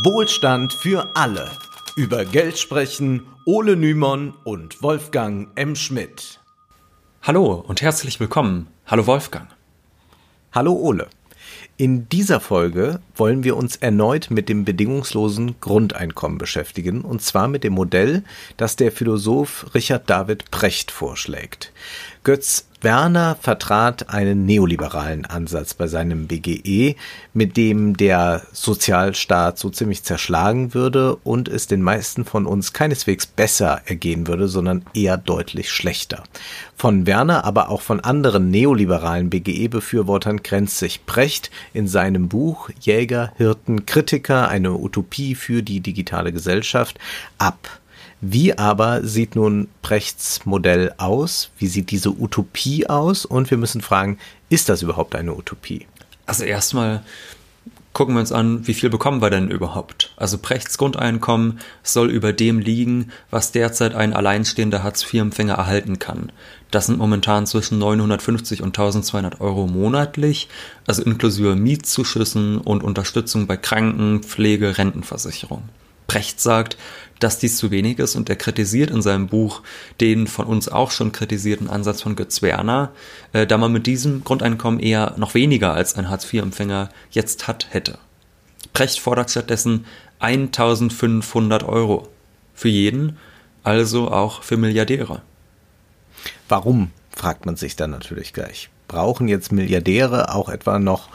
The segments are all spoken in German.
Wohlstand für alle. Über Geld sprechen Ole Nymon und Wolfgang M. Schmidt. Hallo und herzlich willkommen. Hallo Wolfgang. Hallo Ole. In dieser Folge wollen wir uns erneut mit dem bedingungslosen Grundeinkommen beschäftigen, und zwar mit dem Modell, das der Philosoph Richard David Precht vorschlägt. Götz Werner vertrat einen neoliberalen Ansatz bei seinem BGE, mit dem der Sozialstaat so ziemlich zerschlagen würde und es den meisten von uns keineswegs besser ergehen würde, sondern eher deutlich schlechter. Von Werner, aber auch von anderen neoliberalen BGE-Befürwortern grenzt sich Precht in seinem Buch Jäger, Hirten, Kritiker, eine Utopie für die digitale Gesellschaft ab. Wie aber sieht nun Brechts Modell aus? Wie sieht diese Utopie aus? Und wir müssen fragen, ist das überhaupt eine Utopie? Also erstmal gucken wir uns an, wie viel bekommen wir denn überhaupt? Also Brechts Grundeinkommen soll über dem liegen, was derzeit ein alleinstehender Hartz-IV-Empfänger erhalten kann. Das sind momentan zwischen 950 und 1200 Euro monatlich, also inklusive Mietzuschüssen und Unterstützung bei Kranken, Pflege, Rentenversicherung. Brecht sagt, dass dies zu wenig ist und er kritisiert in seinem Buch den von uns auch schon kritisierten Ansatz von Götz Werner, äh, da man mit diesem Grundeinkommen eher noch weniger als ein Hartz-IV-Empfänger jetzt hat hätte. Brecht fordert stattdessen 1500 Euro für jeden, also auch für Milliardäre. Warum, fragt man sich dann natürlich gleich. Brauchen jetzt Milliardäre auch etwa noch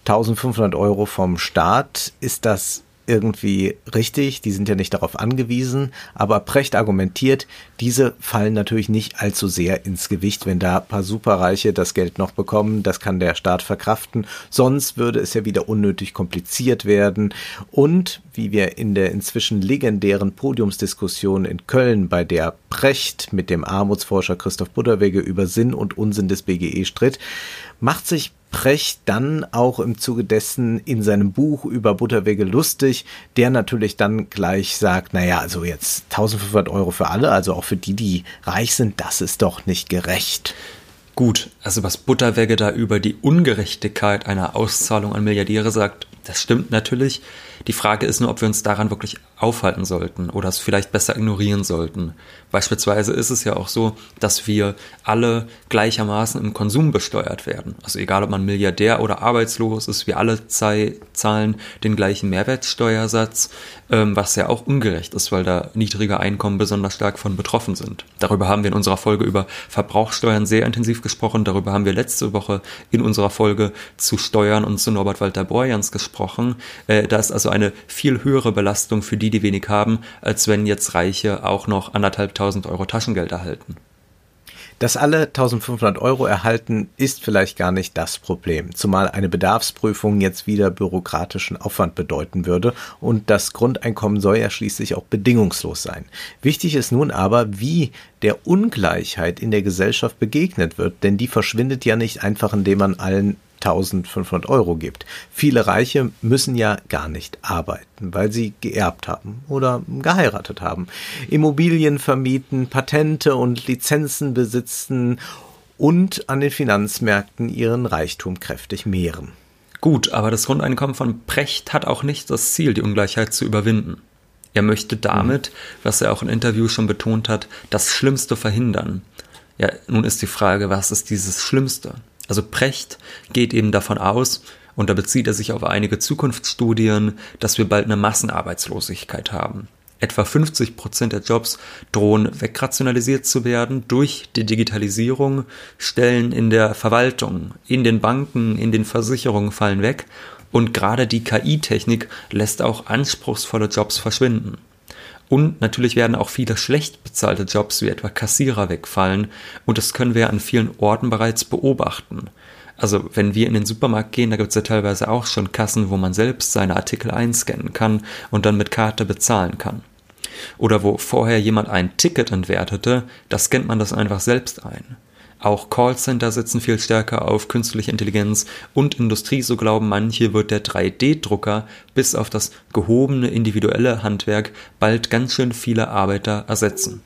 1500 Euro vom Staat? Ist das irgendwie richtig, die sind ja nicht darauf angewiesen, aber Precht argumentiert, diese fallen natürlich nicht allzu sehr ins Gewicht, wenn da paar Superreiche das Geld noch bekommen, das kann der Staat verkraften, sonst würde es ja wieder unnötig kompliziert werden. Und wie wir in der inzwischen legendären Podiumsdiskussion in Köln, bei der Precht mit dem Armutsforscher Christoph Butterwege über Sinn und Unsinn des BGE stritt, macht sich Precht dann auch im Zuge dessen in seinem Buch über Butterwege lustig, der natürlich dann gleich sagt, naja, also jetzt 1500 Euro für alle, also auch für die, die reich sind, das ist doch nicht gerecht. Gut, also was Butterwege da über die Ungerechtigkeit einer Auszahlung an Milliardäre sagt, das stimmt natürlich. Die Frage ist nur, ob wir uns daran wirklich aufhalten sollten oder es vielleicht besser ignorieren sollten. Beispielsweise ist es ja auch so, dass wir alle gleichermaßen im Konsum besteuert werden. Also egal, ob man Milliardär oder arbeitslos ist, wir alle zahlen den gleichen Mehrwertsteuersatz, ähm, was ja auch ungerecht ist, weil da niedrige Einkommen besonders stark von betroffen sind. Darüber haben wir in unserer Folge über Verbrauchssteuern sehr intensiv gesprochen. Darüber haben wir letzte Woche in unserer Folge zu Steuern und zu Norbert Walter Borjans gesprochen. Äh, da ist also eine viel höhere Belastung für die, die wenig haben, als wenn jetzt Reiche auch noch anderthalbtausend Euro Taschengeld erhalten. Dass alle 1500 Euro erhalten, ist vielleicht gar nicht das Problem, zumal eine Bedarfsprüfung jetzt wieder bürokratischen Aufwand bedeuten würde und das Grundeinkommen soll ja schließlich auch bedingungslos sein. Wichtig ist nun aber, wie der Ungleichheit in der Gesellschaft begegnet wird, denn die verschwindet ja nicht einfach, indem man allen 1500 Euro gibt. Viele Reiche müssen ja gar nicht arbeiten, weil sie geerbt haben oder geheiratet haben, Immobilien vermieten, Patente und Lizenzen besitzen und an den Finanzmärkten ihren Reichtum kräftig mehren. Gut, aber das Grundeinkommen von Precht hat auch nicht das Ziel, die Ungleichheit zu überwinden. Er möchte damit, was er auch in Interviews schon betont hat, das Schlimmste verhindern. Ja, nun ist die Frage, was ist dieses Schlimmste? Also Precht geht eben davon aus, und da bezieht er sich auf einige Zukunftsstudien, dass wir bald eine Massenarbeitslosigkeit haben. Etwa 50 Prozent der Jobs drohen wegrationalisiert zu werden durch die Digitalisierung. Stellen in der Verwaltung, in den Banken, in den Versicherungen fallen weg. Und gerade die KI-Technik lässt auch anspruchsvolle Jobs verschwinden. Und natürlich werden auch viele schlecht bezahlte Jobs wie etwa Kassierer wegfallen und das können wir an vielen Orten bereits beobachten. Also wenn wir in den Supermarkt gehen, da gibt es ja teilweise auch schon Kassen, wo man selbst seine Artikel einscannen kann und dann mit Karte bezahlen kann. Oder wo vorher jemand ein Ticket entwertete, da scannt man das einfach selbst ein. Auch Callcenter setzen viel stärker auf künstliche Intelligenz und Industrie, so glauben manche, wird der 3D-Drucker bis auf das gehobene individuelle Handwerk bald ganz schön viele Arbeiter ersetzen.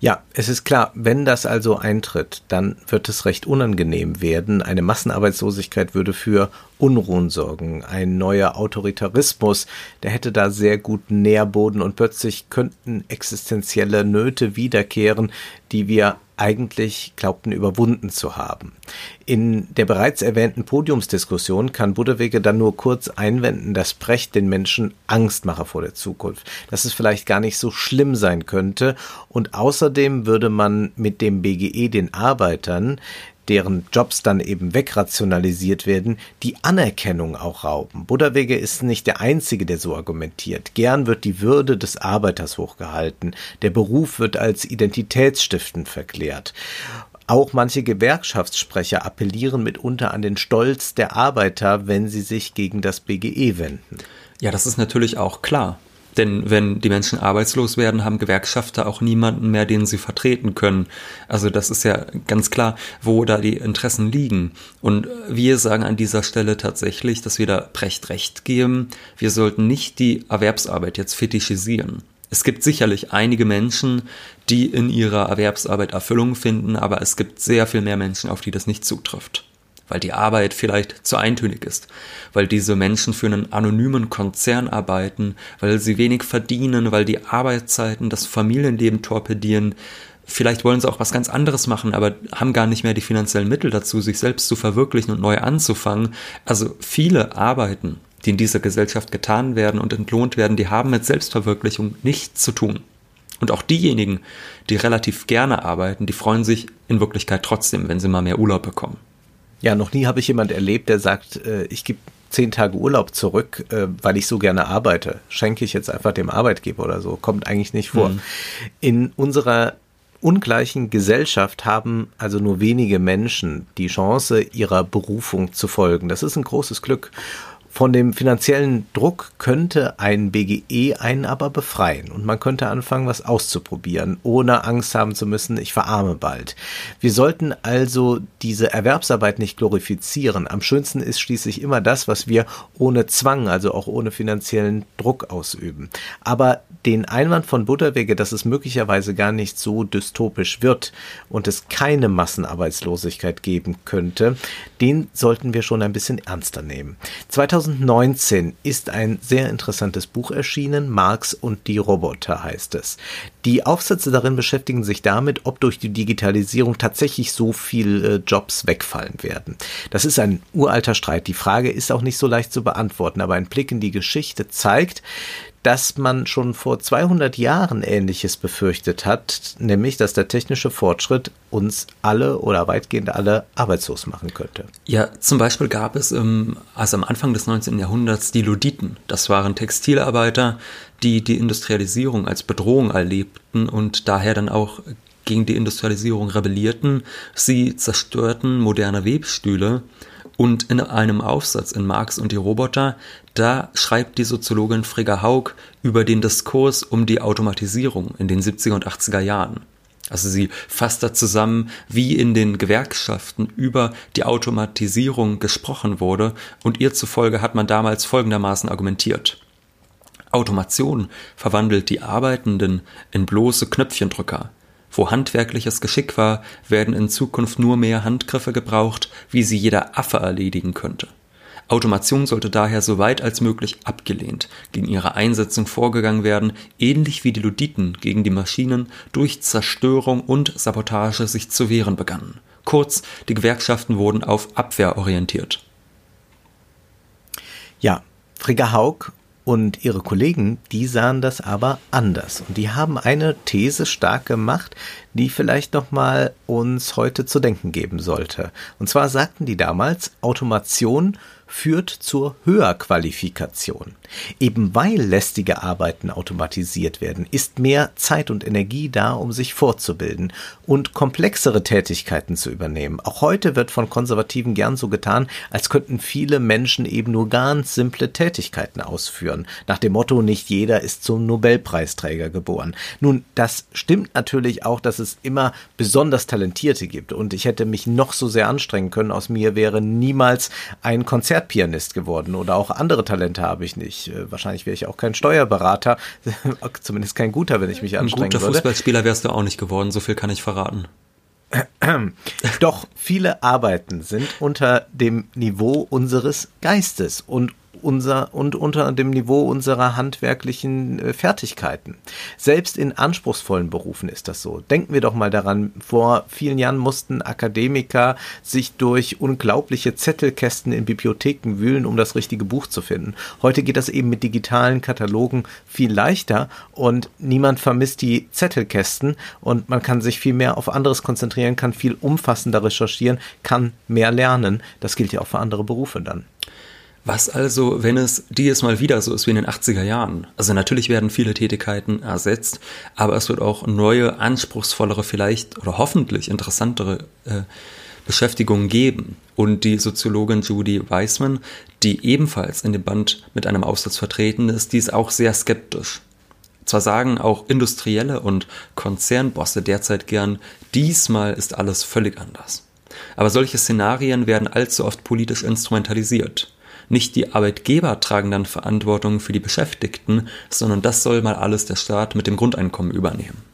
Ja, es ist klar, wenn das also eintritt, dann wird es recht unangenehm werden. Eine Massenarbeitslosigkeit würde für Unruhen sorgen. Ein neuer Autoritarismus, der hätte da sehr guten Nährboden und plötzlich könnten existenzielle Nöte wiederkehren, die wir eigentlich glaubten überwunden zu haben. In der bereits erwähnten Podiumsdiskussion kann Budewege dann nur kurz einwenden, dass Brecht den Menschen Angst mache vor der Zukunft, dass es vielleicht gar nicht so schlimm sein könnte und außerdem würde man mit dem BGE den Arbeitern deren Jobs dann eben wegrationalisiert werden, die Anerkennung auch rauben. Buddawege ist nicht der Einzige, der so argumentiert. Gern wird die Würde des Arbeiters hochgehalten. Der Beruf wird als identitätsstiftend verklärt. Auch manche Gewerkschaftssprecher appellieren mitunter an den Stolz der Arbeiter, wenn sie sich gegen das BGE wenden. Ja, das ist natürlich auch klar. Denn wenn die Menschen arbeitslos werden, haben Gewerkschafter auch niemanden mehr, den sie vertreten können. Also das ist ja ganz klar, wo da die Interessen liegen. Und wir sagen an dieser Stelle tatsächlich, dass wir da Brecht recht geben. Wir sollten nicht die Erwerbsarbeit jetzt fetischisieren. Es gibt sicherlich einige Menschen, die in ihrer Erwerbsarbeit Erfüllung finden, aber es gibt sehr viel mehr Menschen, auf die das nicht zutrifft weil die Arbeit vielleicht zu eintönig ist, weil diese Menschen für einen anonymen Konzern arbeiten, weil sie wenig verdienen, weil die Arbeitszeiten das Familienleben torpedieren. Vielleicht wollen sie auch was ganz anderes machen, aber haben gar nicht mehr die finanziellen Mittel dazu, sich selbst zu verwirklichen und neu anzufangen. Also viele Arbeiten, die in dieser Gesellschaft getan werden und entlohnt werden, die haben mit Selbstverwirklichung nichts zu tun. Und auch diejenigen, die relativ gerne arbeiten, die freuen sich in Wirklichkeit trotzdem, wenn sie mal mehr Urlaub bekommen. Ja, noch nie habe ich jemand erlebt, der sagt, äh, ich gebe zehn Tage Urlaub zurück, äh, weil ich so gerne arbeite. Schenke ich jetzt einfach dem Arbeitgeber oder so. Kommt eigentlich nicht vor. Mhm. In unserer ungleichen Gesellschaft haben also nur wenige Menschen die Chance, ihrer Berufung zu folgen. Das ist ein großes Glück. Von dem finanziellen Druck könnte ein BGE einen aber befreien und man könnte anfangen, was auszuprobieren, ohne Angst haben zu müssen, ich verarme bald. Wir sollten also diese Erwerbsarbeit nicht glorifizieren. Am schönsten ist schließlich immer das, was wir ohne Zwang, also auch ohne finanziellen Druck ausüben. Aber den Einwand von Butterwege, dass es möglicherweise gar nicht so dystopisch wird und es keine Massenarbeitslosigkeit geben könnte, den sollten wir schon ein bisschen ernster nehmen. 2019 ist ein sehr interessantes Buch erschienen, Marx und die Roboter heißt es. Die Aufsätze darin beschäftigen sich damit, ob durch die Digitalisierung tatsächlich so viele äh, Jobs wegfallen werden. Das ist ein uralter Streit. Die Frage ist auch nicht so leicht zu beantworten, aber ein Blick in die Geschichte zeigt, dass man schon vor 200 Jahren Ähnliches befürchtet hat, nämlich dass der technische Fortschritt uns alle oder weitgehend alle arbeitslos machen könnte. Ja, zum Beispiel gab es im, also am Anfang des 19. Jahrhunderts die Luditen. Das waren Textilarbeiter, die die Industrialisierung als Bedrohung erlebten und daher dann auch gegen die Industrialisierung rebellierten. Sie zerstörten moderne Webstühle und in einem Aufsatz in Marx und die Roboter, da schreibt die Soziologin Frigga Haug über den Diskurs um die Automatisierung in den 70er und 80er Jahren. Also sie fasst da zusammen, wie in den Gewerkschaften über die Automatisierung gesprochen wurde und ihr zufolge hat man damals folgendermaßen argumentiert. Automation verwandelt die Arbeitenden in bloße Knöpfchendrücker. Wo handwerkliches Geschick war, werden in Zukunft nur mehr Handgriffe gebraucht, wie sie jeder Affe erledigen könnte. Automation sollte daher so weit als möglich abgelehnt, gegen ihre Einsetzung vorgegangen werden, ähnlich wie die Luditen gegen die Maschinen durch Zerstörung und Sabotage sich zu wehren begannen. Kurz, die Gewerkschaften wurden auf Abwehr orientiert. Ja, Frigga Haug und ihre Kollegen, die sahen das aber anders. Und die haben eine These stark gemacht, die vielleicht nochmal uns heute zu denken geben sollte. Und zwar sagten die damals, Automation führt zur Höherqualifikation. Eben weil lästige Arbeiten automatisiert werden, ist mehr Zeit und Energie da, um sich fortzubilden und komplexere Tätigkeiten zu übernehmen. Auch heute wird von Konservativen gern so getan, als könnten viele Menschen eben nur ganz simple Tätigkeiten ausführen. Nach dem Motto, nicht jeder ist zum Nobelpreisträger geboren. Nun, das stimmt natürlich auch, dass es immer besonders Talentierte gibt und ich hätte mich noch so sehr anstrengen können, aus mir wäre niemals ein Konzert Konzertpianist geworden oder auch andere Talente habe ich nicht. Äh, wahrscheinlich wäre ich auch kein Steuerberater, zumindest kein guter, wenn ich mich anstrengen würde. Ein guter Fußballspieler wärst du auch nicht geworden, so viel kann ich verraten. Doch viele Arbeiten sind unter dem Niveau unseres Geistes und unser und unter dem Niveau unserer handwerklichen äh, Fertigkeiten. Selbst in anspruchsvollen Berufen ist das so. Denken wir doch mal daran, vor vielen Jahren mussten Akademiker sich durch unglaubliche Zettelkästen in Bibliotheken wühlen, um das richtige Buch zu finden. Heute geht das eben mit digitalen Katalogen viel leichter und niemand vermisst die Zettelkästen und man kann sich viel mehr auf anderes konzentrieren, kann viel umfassender recherchieren, kann mehr lernen. Das gilt ja auch für andere Berufe dann. Was also, wenn es dieses Mal wieder so ist wie in den 80er Jahren? Also natürlich werden viele Tätigkeiten ersetzt, aber es wird auch neue, anspruchsvollere, vielleicht oder hoffentlich interessantere äh, Beschäftigungen geben. Und die Soziologin Judy Weissman, die ebenfalls in dem Band mit einem Aufsatz vertreten ist, die ist auch sehr skeptisch. Zwar sagen auch Industrielle und Konzernbosse derzeit gern, diesmal ist alles völlig anders. Aber solche Szenarien werden allzu oft politisch instrumentalisiert. Nicht die Arbeitgeber tragen dann Verantwortung für die Beschäftigten, sondern das soll mal alles der Staat mit dem Grundeinkommen übernehmen.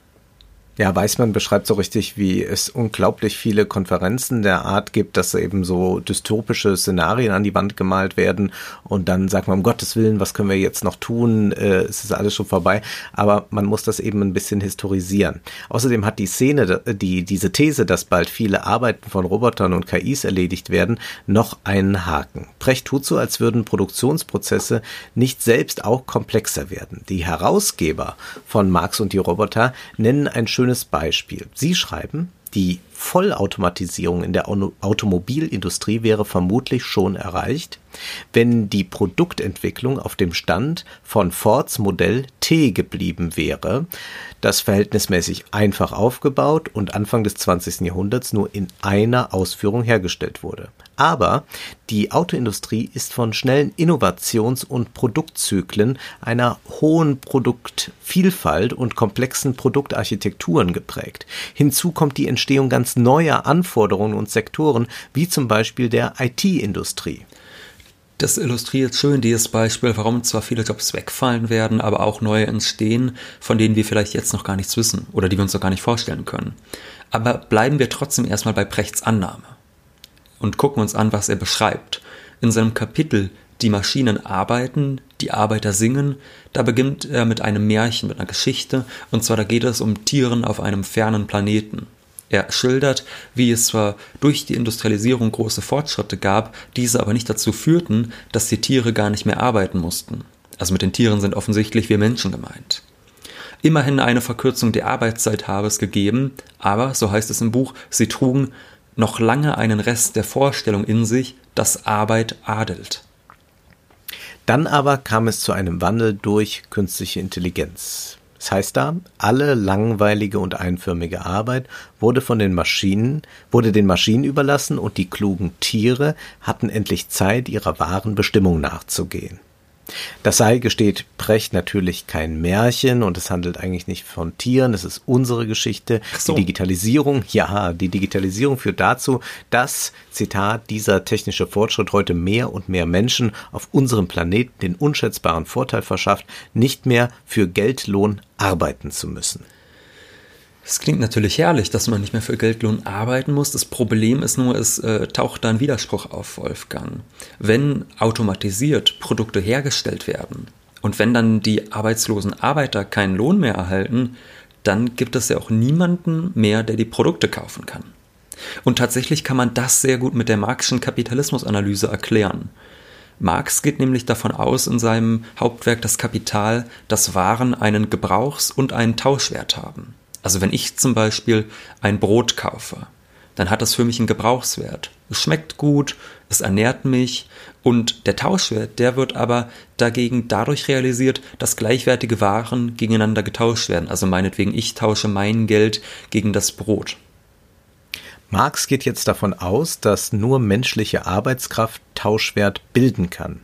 Ja, Weißmann beschreibt so richtig, wie es unglaublich viele Konferenzen der Art gibt, dass eben so dystopische Szenarien an die Wand gemalt werden und dann sagt man, um Gottes Willen, was können wir jetzt noch tun? Äh, es ist alles schon vorbei. Aber man muss das eben ein bisschen historisieren. Außerdem hat die Szene, die, diese These, dass bald viele Arbeiten von Robotern und KIs erledigt werden, noch einen Haken. Precht tut so, als würden Produktionsprozesse nicht selbst auch komplexer werden. Die Herausgeber von Marx und die Roboter nennen ein schönes schönes Beispiel. Sie schreiben, die Vollautomatisierung in der Automobilindustrie wäre vermutlich schon erreicht, wenn die Produktentwicklung auf dem Stand von Fords Modell T geblieben wäre, das verhältnismäßig einfach aufgebaut und Anfang des 20. Jahrhunderts nur in einer Ausführung hergestellt wurde. Aber die Autoindustrie ist von schnellen Innovations- und Produktzyklen, einer hohen Produktvielfalt und komplexen Produktarchitekturen geprägt. Hinzu kommt die Entstehung ganz neuer Anforderungen und Sektoren, wie zum Beispiel der IT-Industrie. Das illustriert schön dieses Beispiel, warum zwar viele Jobs wegfallen werden, aber auch neue entstehen, von denen wir vielleicht jetzt noch gar nichts wissen oder die wir uns noch gar nicht vorstellen können. Aber bleiben wir trotzdem erstmal bei Brechts Annahme und gucken uns an, was er beschreibt. In seinem Kapitel Die Maschinen arbeiten, die Arbeiter singen, da beginnt er mit einem Märchen, mit einer Geschichte, und zwar da geht es um Tieren auf einem fernen Planeten. Er schildert, wie es zwar durch die Industrialisierung große Fortschritte gab, diese aber nicht dazu führten, dass die Tiere gar nicht mehr arbeiten mussten. Also mit den Tieren sind offensichtlich wir Menschen gemeint. Immerhin eine Verkürzung der Arbeitszeit habe es gegeben, aber, so heißt es im Buch, sie trugen noch lange einen Rest der Vorstellung in sich, dass Arbeit adelt. Dann aber kam es zu einem Wandel durch künstliche Intelligenz. Das heißt da, alle langweilige und einförmige Arbeit wurde von den Maschinen, wurde den Maschinen überlassen und die klugen Tiere hatten endlich Zeit, ihrer wahren Bestimmung nachzugehen. Das sei, gesteht Precht, natürlich kein Märchen und es handelt eigentlich nicht von Tieren, es ist unsere Geschichte. So. Die Digitalisierung, ja, die Digitalisierung führt dazu, dass, Zitat, dieser technische Fortschritt heute mehr und mehr Menschen auf unserem Planeten den unschätzbaren Vorteil verschafft, nicht mehr für Geldlohn arbeiten zu müssen. Es klingt natürlich herrlich, dass man nicht mehr für Geldlohn arbeiten muss. Das Problem ist nur, es äh, taucht da ein Widerspruch auf, Wolfgang. Wenn automatisiert Produkte hergestellt werden und wenn dann die arbeitslosen Arbeiter keinen Lohn mehr erhalten, dann gibt es ja auch niemanden mehr, der die Produkte kaufen kann. Und tatsächlich kann man das sehr gut mit der Marxischen Kapitalismusanalyse erklären. Marx geht nämlich davon aus in seinem Hauptwerk Das Kapital, dass Waren einen Gebrauchs- und einen Tauschwert haben. Also wenn ich zum Beispiel ein Brot kaufe, dann hat das für mich einen Gebrauchswert. Es schmeckt gut, es ernährt mich und der Tauschwert, der wird aber dagegen dadurch realisiert, dass gleichwertige Waren gegeneinander getauscht werden. Also meinetwegen, ich tausche mein Geld gegen das Brot. Marx geht jetzt davon aus, dass nur menschliche Arbeitskraft Tauschwert bilden kann.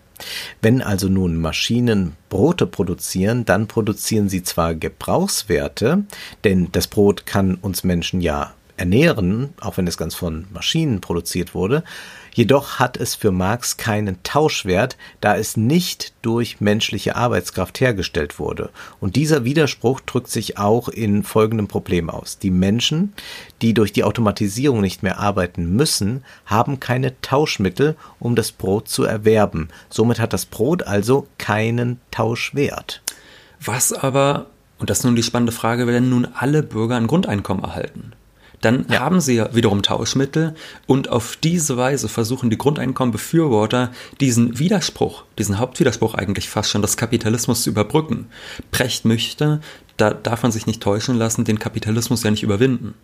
Wenn also nun Maschinen Brote produzieren, dann produzieren sie zwar Gebrauchswerte, denn das Brot kann uns Menschen ja ernähren, auch wenn es ganz von Maschinen produziert wurde. Jedoch hat es für Marx keinen Tauschwert, da es nicht durch menschliche Arbeitskraft hergestellt wurde. Und dieser Widerspruch drückt sich auch in folgendem Problem aus. Die Menschen, die durch die Automatisierung nicht mehr arbeiten müssen, haben keine Tauschmittel, um das Brot zu erwerben. Somit hat das Brot also keinen Tauschwert. Was aber, und das ist nun die spannende Frage, werden nun alle Bürger ein Grundeinkommen erhalten? Dann ja. haben sie ja wiederum Tauschmittel und auf diese Weise versuchen die Grundeinkommenbefürworter diesen Widerspruch, diesen Hauptwiderspruch eigentlich fast schon des Kapitalismus zu überbrücken. Precht möchte, da darf man sich nicht täuschen lassen, den Kapitalismus ja nicht überwinden.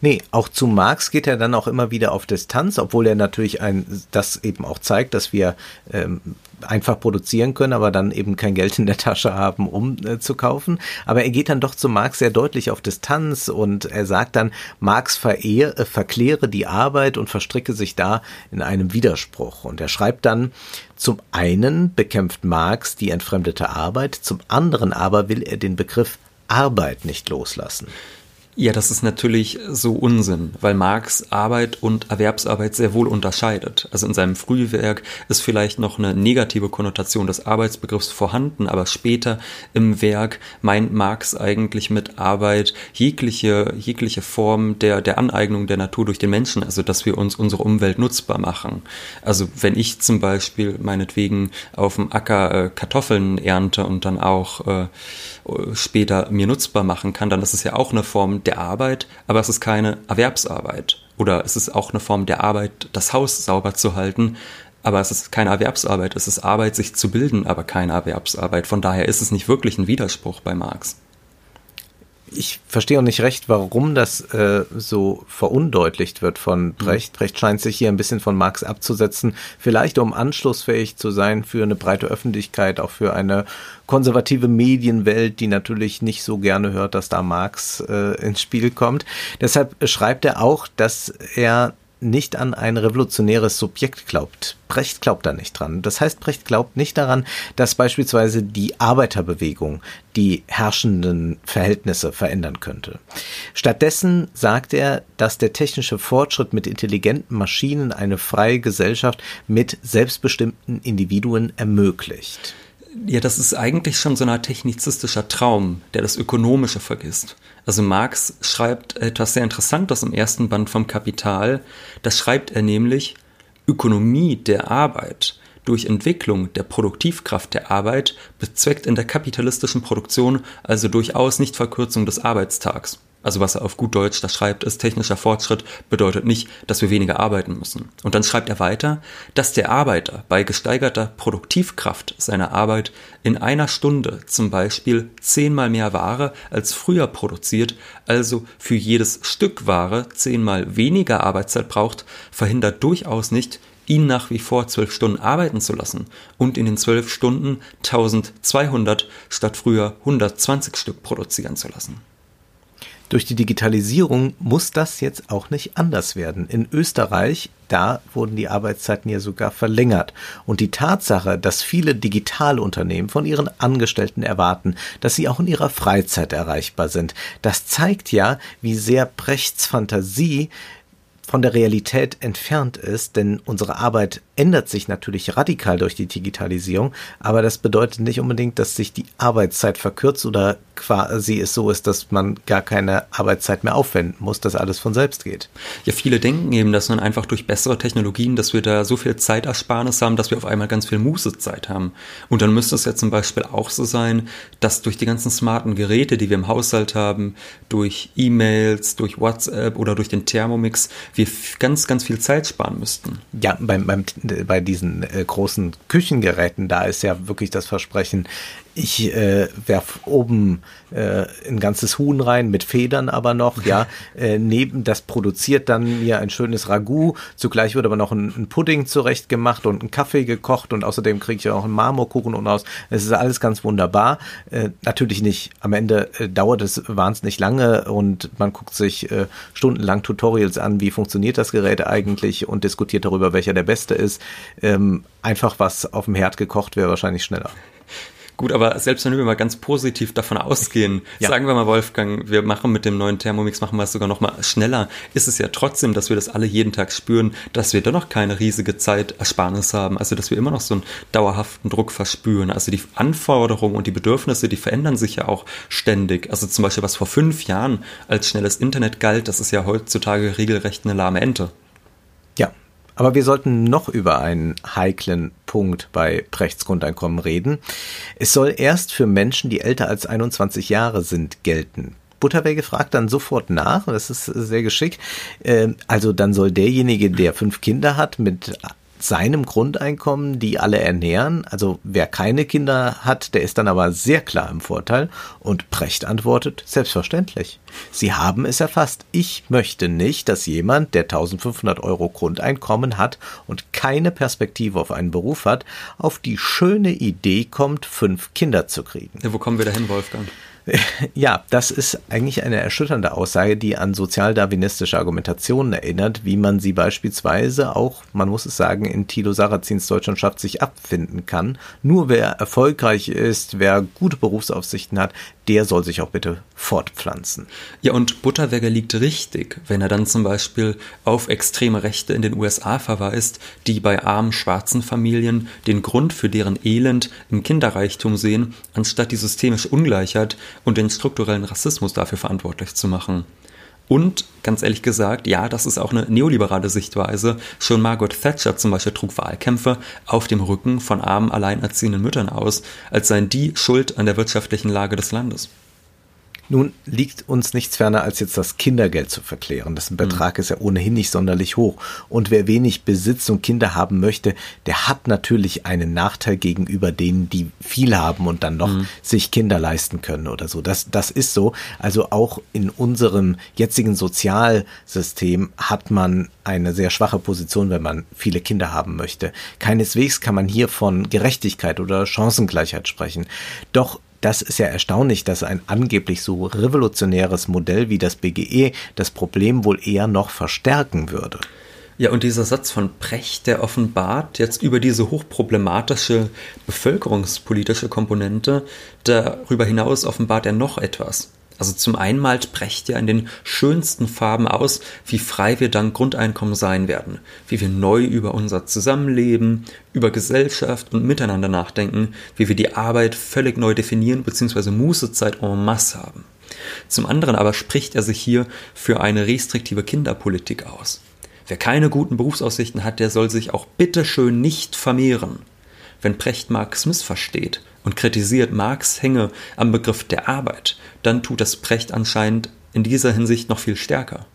Nee, auch zu Marx geht er dann auch immer wieder auf Distanz, obwohl er natürlich ein, das eben auch zeigt, dass wir ähm, einfach produzieren können, aber dann eben kein Geld in der Tasche haben, um äh, zu kaufen. Aber er geht dann doch zu Marx sehr deutlich auf Distanz und er sagt dann, Marx verehr, äh, verkläre die Arbeit und verstricke sich da in einem Widerspruch. Und er schreibt dann, zum einen bekämpft Marx die entfremdete Arbeit, zum anderen aber will er den Begriff Arbeit nicht loslassen. Ja, das ist natürlich so Unsinn, weil Marx Arbeit und Erwerbsarbeit sehr wohl unterscheidet. Also in seinem Frühwerk ist vielleicht noch eine negative Konnotation des Arbeitsbegriffs vorhanden, aber später im Werk meint Marx eigentlich mit Arbeit jegliche, jegliche Form der, der Aneignung der Natur durch den Menschen, also dass wir uns unsere Umwelt nutzbar machen. Also wenn ich zum Beispiel meinetwegen auf dem Acker äh, Kartoffeln ernte und dann auch äh, später mir nutzbar machen kann, dann ist es ja auch eine Form der Arbeit, aber es ist keine Erwerbsarbeit. Oder es ist auch eine Form der Arbeit, das Haus sauber zu halten, aber es ist keine Erwerbsarbeit. Es ist Arbeit, sich zu bilden, aber keine Erwerbsarbeit. Von daher ist es nicht wirklich ein Widerspruch bei Marx ich verstehe auch nicht recht, warum das äh, so verundeutlicht wird von mhm. Brecht. Mhm. Brecht scheint sich hier ein bisschen von Marx abzusetzen, vielleicht um anschlussfähig zu sein für eine breite Öffentlichkeit, auch für eine konservative Medienwelt, die natürlich nicht so gerne hört, dass da Marx äh, ins Spiel kommt. Deshalb schreibt er auch, dass er nicht an ein revolutionäres Subjekt glaubt. Brecht glaubt da nicht dran. Das heißt, Brecht glaubt nicht daran, dass beispielsweise die Arbeiterbewegung die herrschenden Verhältnisse verändern könnte. Stattdessen sagt er, dass der technische Fortschritt mit intelligenten Maschinen eine freie Gesellschaft mit selbstbestimmten Individuen ermöglicht. Ja, das ist eigentlich schon so ein technizistischer Traum, der das Ökonomische vergisst. Also Marx schreibt etwas sehr Interessantes im ersten Band vom Kapital. Das schreibt er nämlich, Ökonomie der Arbeit durch Entwicklung der Produktivkraft der Arbeit bezweckt in der kapitalistischen Produktion also durchaus nicht Verkürzung des Arbeitstags also was er auf gut Deutsch da schreibt, ist, technischer Fortschritt bedeutet nicht, dass wir weniger arbeiten müssen. Und dann schreibt er weiter, dass der Arbeiter bei gesteigerter Produktivkraft seiner Arbeit in einer Stunde zum Beispiel zehnmal mehr Ware als früher produziert, also für jedes Stück Ware zehnmal weniger Arbeitszeit braucht, verhindert durchaus nicht, ihn nach wie vor zwölf Stunden arbeiten zu lassen und in den zwölf Stunden 1200 statt früher 120 Stück produzieren zu lassen. Durch die Digitalisierung muss das jetzt auch nicht anders werden. In Österreich, da wurden die Arbeitszeiten ja sogar verlängert. Und die Tatsache, dass viele Digitalunternehmen von ihren Angestellten erwarten, dass sie auch in ihrer Freizeit erreichbar sind, das zeigt ja, wie sehr Brechts Fantasie von der Realität entfernt ist, denn unsere Arbeit ändert sich natürlich radikal durch die Digitalisierung, aber das bedeutet nicht unbedingt, dass sich die Arbeitszeit verkürzt oder quasi es so ist, dass man gar keine Arbeitszeit mehr aufwenden muss, dass alles von selbst geht. Ja, viele denken eben, dass man einfach durch bessere Technologien, dass wir da so viel Zeitersparnis haben, dass wir auf einmal ganz viel Mußezeit haben. Und dann müsste es ja zum Beispiel auch so sein, dass durch die ganzen smarten Geräte, die wir im Haushalt haben, durch E-Mails, durch WhatsApp oder durch den Thermomix, wir ganz, ganz viel Zeit sparen müssten. Ja, beim, beim, bei diesen äh, großen Küchengeräten, da ist ja wirklich das Versprechen, ich äh, werf oben äh, ein ganzes Huhn rein mit Federn aber noch, ja. Äh, neben das produziert dann mir ein schönes Ragout. Zugleich wird aber noch ein, ein Pudding zurecht gemacht und ein Kaffee gekocht und außerdem kriege ich auch einen Marmorkuchen und aus. Es ist alles ganz wunderbar. Äh, natürlich nicht. Am Ende äh, dauert es wahnsinnig lange und man guckt sich äh, stundenlang Tutorials an, wie funktioniert das Gerät eigentlich und diskutiert darüber, welcher der beste ist. Ähm, einfach was auf dem Herd gekocht wäre wahrscheinlich schneller. Gut, aber selbst wenn wir mal ganz positiv davon ausgehen, ja. sagen wir mal, Wolfgang, wir machen mit dem neuen Thermomix, machen wir es sogar noch mal schneller, ist es ja trotzdem, dass wir das alle jeden Tag spüren, dass wir dennoch keine riesige Zeitersparnis haben, also dass wir immer noch so einen dauerhaften Druck verspüren. Also die Anforderungen und die Bedürfnisse, die verändern sich ja auch ständig. Also zum Beispiel, was vor fünf Jahren als schnelles Internet galt, das ist ja heutzutage regelrecht eine lahme Ente. Aber wir sollten noch über einen heiklen Punkt bei Prechts Grundeinkommen reden. Es soll erst für Menschen, die älter als 21 Jahre sind, gelten. Butterwege fragt dann sofort nach, das ist sehr geschickt. Ähm, also dann soll derjenige, der fünf Kinder hat, mit seinem Grundeinkommen die alle ernähren. Also wer keine Kinder hat, der ist dann aber sehr klar im Vorteil. Und Precht antwortet, selbstverständlich. Sie haben es erfasst. Ich möchte nicht, dass jemand, der 1500 Euro Grundeinkommen hat und keine Perspektive auf einen Beruf hat, auf die schöne Idee kommt, fünf Kinder zu kriegen. Ja, wo kommen wir dahin, Wolfgang? Ja, das ist eigentlich eine erschütternde Aussage, die an sozialdarwinistische Argumentationen erinnert, wie man sie beispielsweise auch, man muss es sagen, in Tilo Sarrazins Deutschland schafft sich abfinden kann. Nur wer erfolgreich ist, wer gute Berufsaufsichten hat, der soll sich auch bitte fortpflanzen. Ja, und Butterweger liegt richtig, wenn er dann zum Beispiel auf extreme Rechte in den USA verweist, die bei armen schwarzen Familien den Grund für deren Elend im Kinderreichtum sehen, anstatt die systemische Ungleichheit und den strukturellen Rassismus dafür verantwortlich zu machen. Und ganz ehrlich gesagt, ja, das ist auch eine neoliberale Sichtweise. Schon Margaret Thatcher zum Beispiel trug Wahlkämpfe auf dem Rücken von armen, alleinerziehenden Müttern aus, als seien die schuld an der wirtschaftlichen Lage des Landes. Nun liegt uns nichts ferner, als jetzt das Kindergeld zu verklären. Das Betrag mhm. ist ja ohnehin nicht sonderlich hoch. Und wer wenig Besitz und Kinder haben möchte, der hat natürlich einen Nachteil gegenüber denen, die viel haben und dann noch mhm. sich Kinder leisten können oder so. Das, das ist so. Also auch in unserem jetzigen Sozialsystem hat man eine sehr schwache Position, wenn man viele Kinder haben möchte. Keineswegs kann man hier von Gerechtigkeit oder Chancengleichheit sprechen. Doch das ist ja erstaunlich, dass ein angeblich so revolutionäres Modell wie das BGE das Problem wohl eher noch verstärken würde. Ja, und dieser Satz von Precht, der offenbart jetzt über diese hochproblematische bevölkerungspolitische Komponente, darüber hinaus offenbart er noch etwas. Also zum einen malt Brecht ja in den schönsten Farben aus, wie frei wir dank Grundeinkommen sein werden, wie wir neu über unser Zusammenleben, über Gesellschaft und Miteinander nachdenken, wie wir die Arbeit völlig neu definieren bzw. Mußezeit en masse haben. Zum anderen aber spricht er sich hier für eine restriktive Kinderpolitik aus. Wer keine guten Berufsaussichten hat, der soll sich auch bitteschön nicht vermehren. Wenn Precht Marx missversteht und kritisiert Marx Hänge am Begriff der Arbeit, dann tut das Precht anscheinend in dieser Hinsicht noch viel stärker.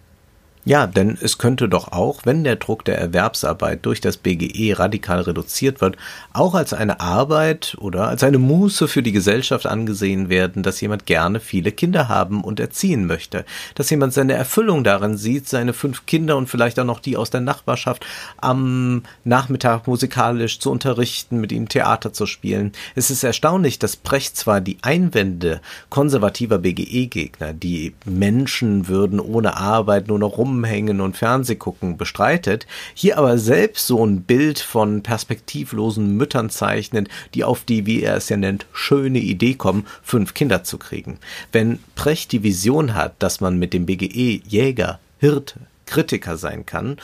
Ja, denn es könnte doch auch, wenn der Druck der Erwerbsarbeit durch das BGE radikal reduziert wird, auch als eine Arbeit oder als eine Muße für die Gesellschaft angesehen werden, dass jemand gerne viele Kinder haben und erziehen möchte, dass jemand seine Erfüllung darin sieht, seine fünf Kinder und vielleicht auch noch die aus der Nachbarschaft am Nachmittag musikalisch zu unterrichten, mit ihnen Theater zu spielen. Es ist erstaunlich, dass Brecht zwar die Einwände konservativer BGE-Gegner, die Menschen würden ohne Arbeit nur noch rum rumhängen und Fernseh gucken bestreitet, hier aber selbst so ein Bild von perspektivlosen Müttern zeichnet, die auf die, wie er es ja nennt, schöne Idee kommen, fünf Kinder zu kriegen. Wenn Precht die Vision hat, dass man mit dem BGE Jäger, Hirte, Kritiker sein kann,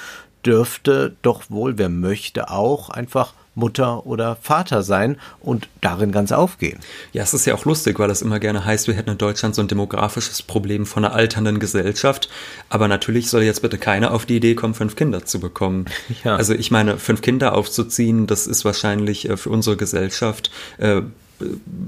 dürfte doch wohl, wer möchte, auch einfach Mutter oder Vater sein und darin ganz aufgehen. Ja, es ist ja auch lustig, weil es immer gerne heißt, wir hätten in Deutschland so ein demografisches Problem von einer alternden Gesellschaft. Aber natürlich soll jetzt bitte keiner auf die Idee kommen, fünf Kinder zu bekommen. Ja. Also ich meine, fünf Kinder aufzuziehen, das ist wahrscheinlich äh, für unsere Gesellschaft äh,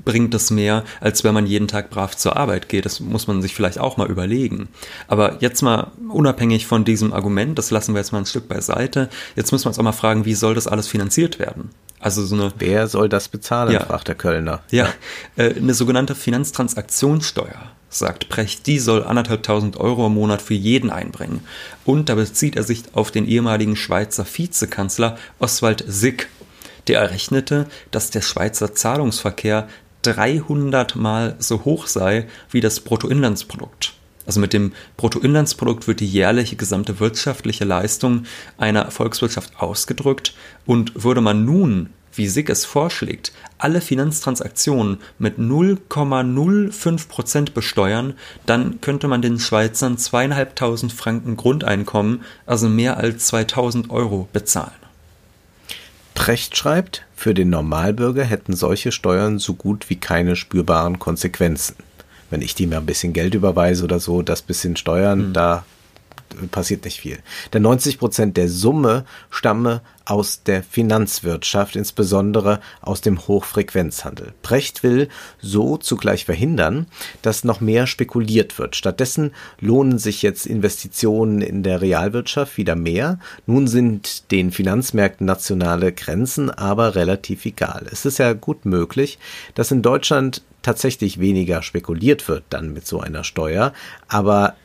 bringt es mehr, als wenn man jeden Tag brav zur Arbeit geht. Das muss man sich vielleicht auch mal überlegen. Aber jetzt mal unabhängig von diesem Argument, das lassen wir jetzt mal ein Stück beiseite. Jetzt müssen wir uns auch mal fragen, wie soll das alles finanziert werden? Also so eine. Wer soll das bezahlen, ja, fragt der Kölner. Ja, äh, eine sogenannte Finanztransaktionssteuer, sagt Precht, die soll anderthalbtausend Euro im Monat für jeden einbringen. Und da bezieht er sich auf den ehemaligen Schweizer Vizekanzler Oswald Sick der errechnete, dass der Schweizer Zahlungsverkehr 300 Mal so hoch sei wie das Bruttoinlandsprodukt. Also mit dem Bruttoinlandsprodukt wird die jährliche gesamte wirtschaftliche Leistung einer Volkswirtschaft ausgedrückt und würde man nun wie SIG es vorschlägt, alle Finanztransaktionen mit 0,05% besteuern, dann könnte man den Schweizern zweieinhalbtausend Franken Grundeinkommen, also mehr als 2000 Euro, bezahlen. Precht schreibt, für den Normalbürger hätten solche Steuern so gut wie keine spürbaren Konsequenzen. Wenn ich dir mal ein bisschen Geld überweise oder so, das bisschen Steuern, mhm. da passiert nicht viel. Denn 90 Prozent der Summe stamme aus der Finanzwirtschaft, insbesondere aus dem Hochfrequenzhandel. Brecht will so zugleich verhindern, dass noch mehr spekuliert wird. Stattdessen lohnen sich jetzt Investitionen in der Realwirtschaft wieder mehr. Nun sind den Finanzmärkten nationale Grenzen aber relativ egal. Es ist ja gut möglich, dass in Deutschland tatsächlich weniger spekuliert wird dann mit so einer Steuer, aber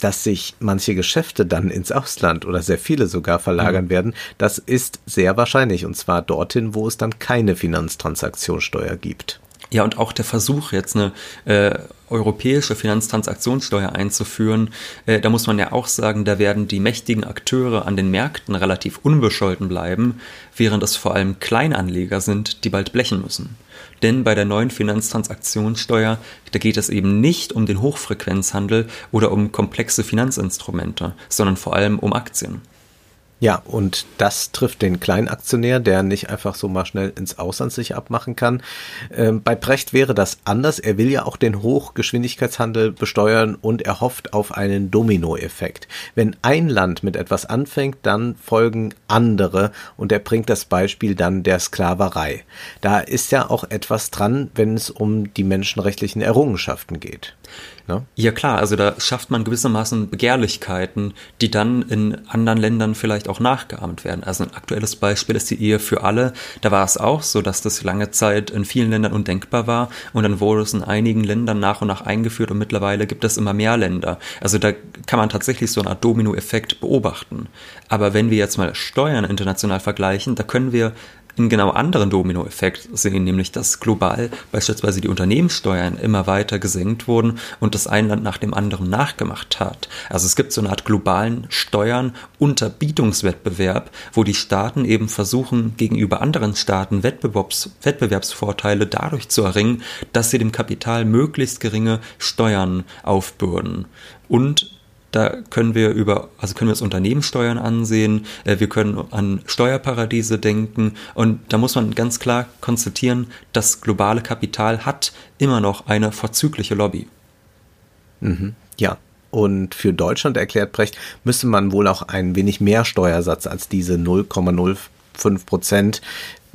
dass sich manche Geschäfte dann ins Ausland oder sehr viele sogar verlagern mhm. werden, das ist sehr wahrscheinlich und zwar dorthin, wo es dann keine Finanztransaktionssteuer gibt. Ja, und auch der Versuch, jetzt eine äh, europäische Finanztransaktionssteuer einzuführen, äh, da muss man ja auch sagen, da werden die mächtigen Akteure an den Märkten relativ unbescholten bleiben, während es vor allem Kleinanleger sind, die bald blechen müssen. Denn bei der neuen Finanztransaktionssteuer, da geht es eben nicht um den Hochfrequenzhandel oder um komplexe Finanzinstrumente, sondern vor allem um Aktien. Ja, und das trifft den Kleinaktionär, der nicht einfach so mal schnell ins Ausland sich abmachen kann. Ähm, bei Precht wäre das anders. Er will ja auch den Hochgeschwindigkeitshandel besteuern und er hofft auf einen Dominoeffekt. Wenn ein Land mit etwas anfängt, dann folgen andere und er bringt das Beispiel dann der Sklaverei. Da ist ja auch etwas dran, wenn es um die menschenrechtlichen Errungenschaften geht. Ne? Ja klar, also da schafft man gewissermaßen Begehrlichkeiten, die dann in anderen Ländern vielleicht auch nachgeahmt werden. Also ein aktuelles Beispiel ist die Ehe für alle. Da war es auch so, dass das lange Zeit in vielen Ländern undenkbar war und dann wurde es in einigen Ländern nach und nach eingeführt und mittlerweile gibt es immer mehr Länder. Also da kann man tatsächlich so eine Art Dominoeffekt beobachten. Aber wenn wir jetzt mal Steuern international vergleichen, da können wir einen genau anderen Dominoeffekt sehen, nämlich dass global beispielsweise die Unternehmenssteuern immer weiter gesenkt wurden und das ein Land nach dem anderen nachgemacht hat. Also es gibt so eine Art globalen Steuern Unterbietungswettbewerb, wo die Staaten eben versuchen, gegenüber anderen Staaten Wettbewerbs Wettbewerbsvorteile dadurch zu erringen, dass sie dem Kapital möglichst geringe Steuern aufbürden. Und da können wir über, also können wir uns Unternehmenssteuern ansehen, äh, wir können an Steuerparadiese denken und da muss man ganz klar konstatieren, das globale Kapital hat immer noch eine vorzügliche Lobby. Mhm. Ja, und für Deutschland, erklärt Brecht, müsste man wohl auch ein wenig mehr Steuersatz als diese 0,05 Prozent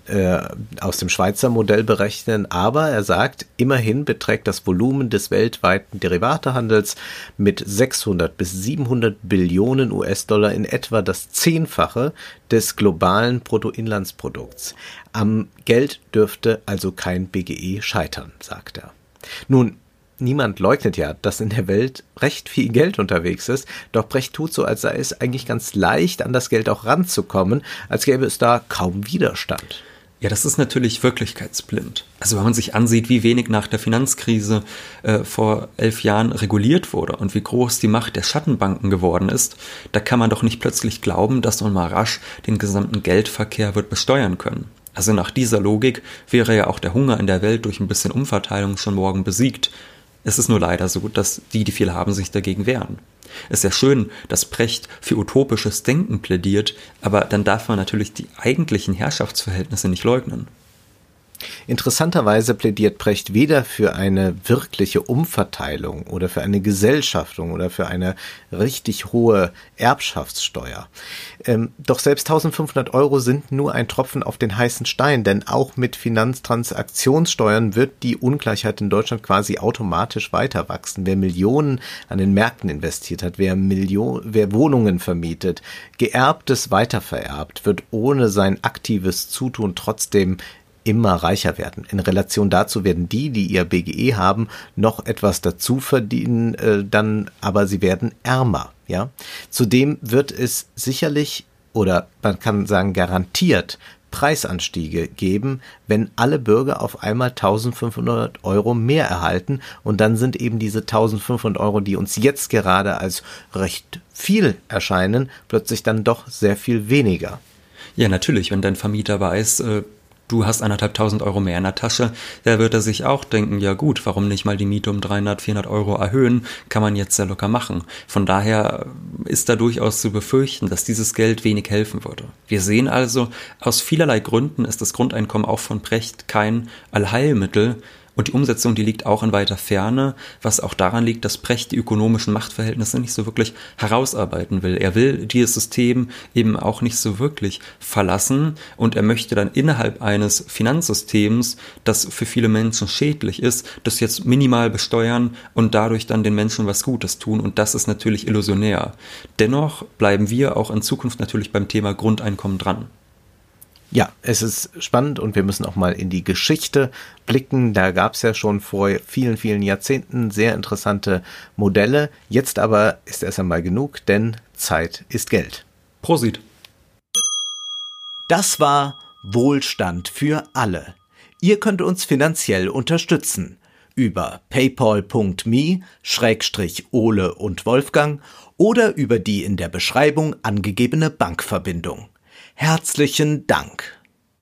äh, aus dem Schweizer Modell berechnen, aber er sagt, immerhin beträgt das Volumen des weltweiten Derivatehandels mit 600 bis 700 Billionen US-Dollar in etwa das Zehnfache des globalen Bruttoinlandsprodukts. Am Geld dürfte also kein BGE scheitern, sagt er. Nun, Niemand leugnet ja, dass in der Welt recht viel Geld unterwegs ist, doch Brecht tut so, als sei es eigentlich ganz leicht, an das Geld auch ranzukommen, als gäbe es da kaum Widerstand. Ja, das ist natürlich wirklichkeitsblind. Also wenn man sich ansieht, wie wenig nach der Finanzkrise äh, vor elf Jahren reguliert wurde und wie groß die Macht der Schattenbanken geworden ist, da kann man doch nicht plötzlich glauben, dass man mal rasch den gesamten Geldverkehr wird besteuern können. Also nach dieser Logik wäre ja auch der Hunger in der Welt durch ein bisschen Umverteilung schon morgen besiegt. Es ist nur leider so, dass die, die viel haben, sich dagegen wehren. Es ist ja schön, dass Precht für utopisches Denken plädiert, aber dann darf man natürlich die eigentlichen Herrschaftsverhältnisse nicht leugnen. Interessanterweise plädiert Brecht weder für eine wirkliche Umverteilung oder für eine Gesellschaftung oder für eine richtig hohe Erbschaftssteuer. Ähm, doch selbst 1500 Euro sind nur ein Tropfen auf den heißen Stein, denn auch mit Finanztransaktionssteuern wird die Ungleichheit in Deutschland quasi automatisch weiter wachsen. Wer Millionen an den Märkten investiert hat, wer, Million, wer Wohnungen vermietet, geerbtes weitervererbt, wird ohne sein aktives Zutun trotzdem immer reicher werden. In Relation dazu werden die, die ihr BGE haben, noch etwas dazu verdienen, äh, dann aber sie werden ärmer. Ja, zudem wird es sicherlich oder man kann sagen garantiert Preisanstiege geben, wenn alle Bürger auf einmal 1500 Euro mehr erhalten und dann sind eben diese 1500 Euro, die uns jetzt gerade als recht viel erscheinen, plötzlich dann doch sehr viel weniger. Ja, natürlich, wenn dein Vermieter weiß, äh du hast anderthalbtausend Euro mehr in der Tasche, da wird er sich auch denken, ja gut, warum nicht mal die Miete um 300, 400 Euro erhöhen, kann man jetzt sehr locker machen. Von daher ist da durchaus zu befürchten, dass dieses Geld wenig helfen würde. Wir sehen also, aus vielerlei Gründen ist das Grundeinkommen auch von Brecht kein Allheilmittel, und die Umsetzung, die liegt auch in weiter Ferne, was auch daran liegt, dass Brecht die ökonomischen Machtverhältnisse nicht so wirklich herausarbeiten will. Er will dieses System eben auch nicht so wirklich verlassen und er möchte dann innerhalb eines Finanzsystems, das für viele Menschen schädlich ist, das jetzt minimal besteuern und dadurch dann den Menschen was Gutes tun. Und das ist natürlich illusionär. Dennoch bleiben wir auch in Zukunft natürlich beim Thema Grundeinkommen dran. Ja, es ist spannend und wir müssen auch mal in die Geschichte blicken. Da gab es ja schon vor vielen, vielen Jahrzehnten sehr interessante Modelle. Jetzt aber ist erst einmal genug, denn Zeit ist Geld. Prosit. Das war Wohlstand für alle. Ihr könnt uns finanziell unterstützen über paypal.me Schrägstrich Ole und Wolfgang oder über die in der Beschreibung angegebene Bankverbindung. Herzlichen Dank.